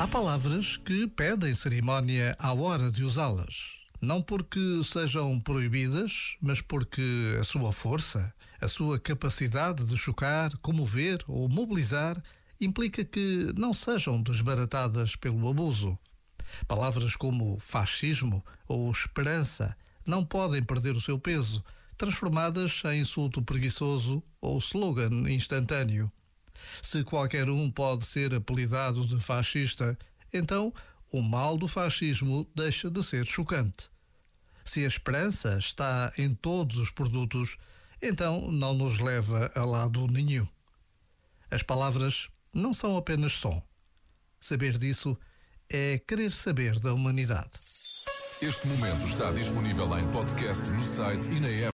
Há palavras que pedem cerimónia à hora de usá-las. Não porque sejam proibidas, mas porque a sua força, a sua capacidade de chocar, comover ou mobilizar implica que não sejam desbaratadas pelo abuso. Palavras como fascismo ou esperança não podem perder o seu peso, transformadas em insulto preguiçoso ou slogan instantâneo. Se qualquer um pode ser apelidado de fascista, então o mal do fascismo deixa de ser chocante. Se a esperança está em todos os produtos, então não nos leva a lado nenhum. As palavras não são apenas som. Saber disso é querer saber da humanidade. Este momento está disponível em podcast no site e na app.